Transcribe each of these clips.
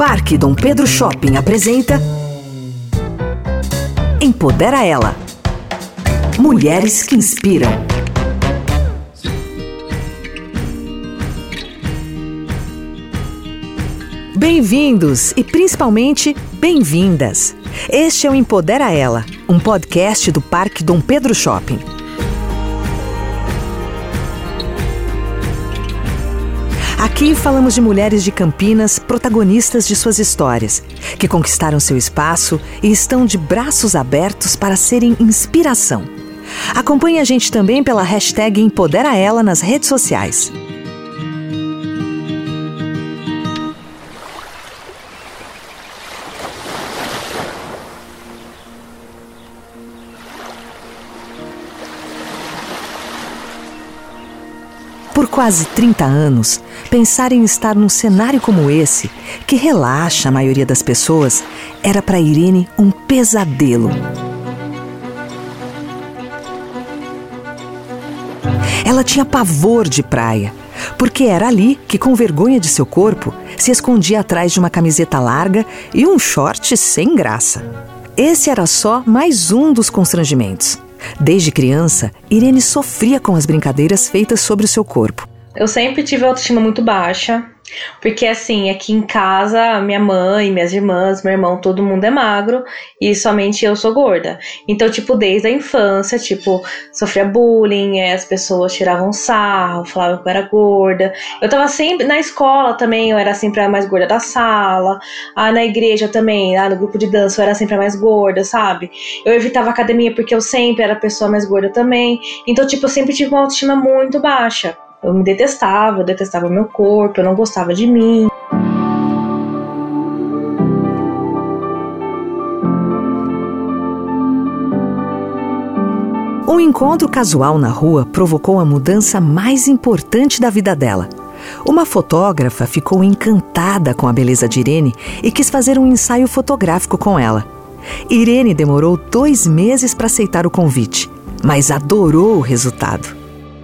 Parque Dom Pedro Shopping apresenta Empodera Ela. Mulheres que inspiram. Bem-vindos e principalmente bem-vindas. Este é o Empodera Ela, um podcast do Parque Dom Pedro Shopping. Aqui falamos de mulheres de Campinas, protagonistas de suas histórias, que conquistaram seu espaço e estão de braços abertos para serem inspiração. Acompanhe a gente também pela hashtag Empodera Ela nas redes sociais. Por quase 30 anos, pensar em estar num cenário como esse, que relaxa a maioria das pessoas, era para Irene um pesadelo. Ela tinha pavor de praia, porque era ali que, com vergonha de seu corpo, se escondia atrás de uma camiseta larga e um short sem graça. Esse era só mais um dos constrangimentos. Desde criança, Irene sofria com as brincadeiras feitas sobre o seu corpo. Eu sempre tive autoestima muito baixa, porque assim, aqui em casa, minha mãe, minhas irmãs, meu irmão, todo mundo é magro e somente eu sou gorda. Então, tipo, desde a infância, tipo, sofria bullying, as pessoas tiravam sarro, falavam que eu era gorda. Eu tava sempre na escola também, eu era sempre a mais gorda da sala. Ah, na igreja também, lá no grupo de dança, eu era sempre a mais gorda, sabe? Eu evitava academia porque eu sempre era a pessoa mais gorda também. Então, tipo, eu sempre tive uma autoestima muito baixa. Eu me detestava, eu detestava meu corpo, eu não gostava de mim. Um encontro casual na rua provocou a mudança mais importante da vida dela. Uma fotógrafa ficou encantada com a beleza de Irene e quis fazer um ensaio fotográfico com ela. Irene demorou dois meses para aceitar o convite, mas adorou o resultado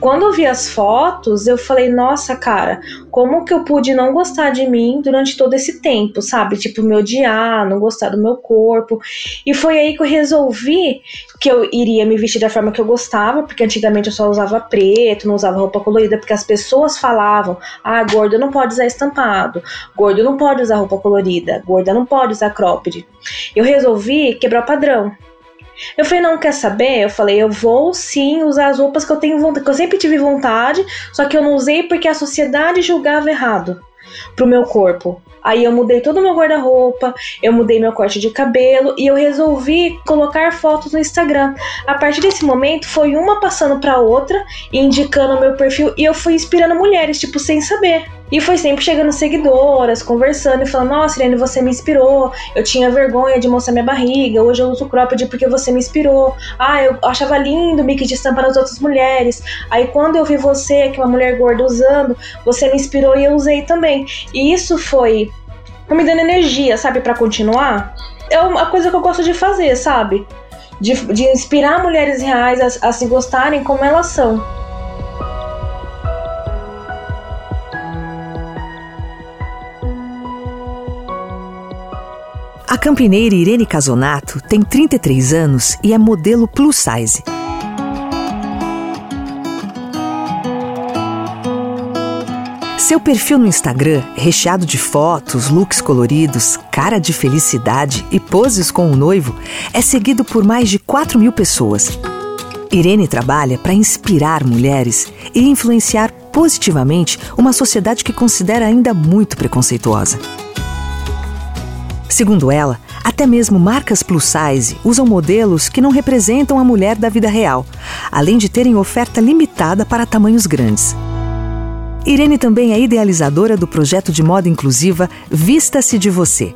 quando eu vi as fotos, eu falei, nossa, cara, como que eu pude não gostar de mim durante todo esse tempo, sabe? Tipo, me odiar, não gostar do meu corpo. E foi aí que eu resolvi que eu iria me vestir da forma que eu gostava, porque antigamente eu só usava preto, não usava roupa colorida, porque as pessoas falavam: ah, gorda não pode usar estampado, gordo não pode usar roupa colorida, gorda não pode usar cropped. Eu resolvi quebrar o padrão. Eu falei, não quer saber? Eu falei, eu vou sim usar as roupas que eu tenho vontade, que eu sempre tive vontade, só que eu não usei porque a sociedade julgava errado pro meu corpo. Aí eu mudei todo o meu guarda-roupa, eu mudei meu corte de cabelo e eu resolvi colocar fotos no Instagram. A partir desse momento foi uma passando para outra, indicando o meu perfil e eu fui inspirando mulheres, tipo, sem saber. E foi sempre chegando seguidoras, conversando e falando: Nossa, Irene, você me inspirou. Eu tinha vergonha de mostrar minha barriga. Hoje eu uso cropped porque você me inspirou. Ah, eu achava lindo o mic de estampa nas outras mulheres. Aí quando eu vi você, que é uma mulher gorda, usando, você me inspirou e eu usei também. E isso foi me dando energia, sabe, para continuar. É uma coisa que eu gosto de fazer, sabe? De, de inspirar mulheres reais a, a se gostarem como elas são. A campineira Irene Casonato tem 33 anos e é modelo plus size. Seu perfil no Instagram, recheado de fotos, looks coloridos, cara de felicidade e poses com o noivo, é seguido por mais de 4 mil pessoas. Irene trabalha para inspirar mulheres e influenciar positivamente uma sociedade que considera ainda muito preconceituosa. Segundo ela, até mesmo marcas plus size usam modelos que não representam a mulher da vida real, além de terem oferta limitada para tamanhos grandes. Irene também é idealizadora do projeto de moda inclusiva Vista-se de Você,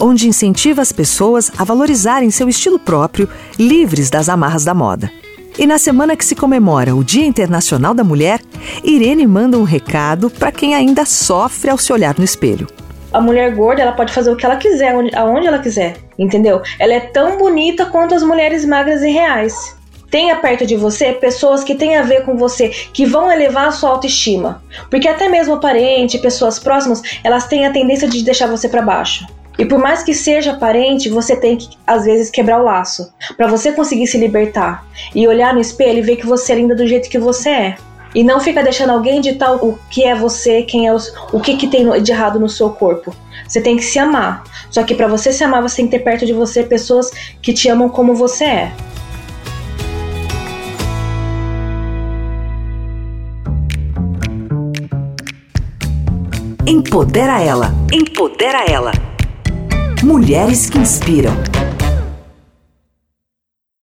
onde incentiva as pessoas a valorizarem seu estilo próprio, livres das amarras da moda. E na semana que se comemora o Dia Internacional da Mulher, Irene manda um recado para quem ainda sofre ao se olhar no espelho a mulher gorda ela pode fazer o que ela quiser, aonde ela quiser, entendeu? Ela é tão bonita quanto as mulheres magras e reais. Tenha perto de você pessoas que têm a ver com você, que vão elevar a sua autoestima. Porque até mesmo parente, pessoas próximas, elas têm a tendência de deixar você para baixo. E por mais que seja parente, você tem que às vezes quebrar o laço, para você conseguir se libertar e olhar no espelho e ver que você é linda do jeito que você é. E não fica deixando alguém ditar o que é você, quem é os, o que, que tem de errado no seu corpo. Você tem que se amar. Só que para você se amar, você tem que ter perto de você pessoas que te amam como você é. Empodera ela. Empodera ela. Mulheres que inspiram.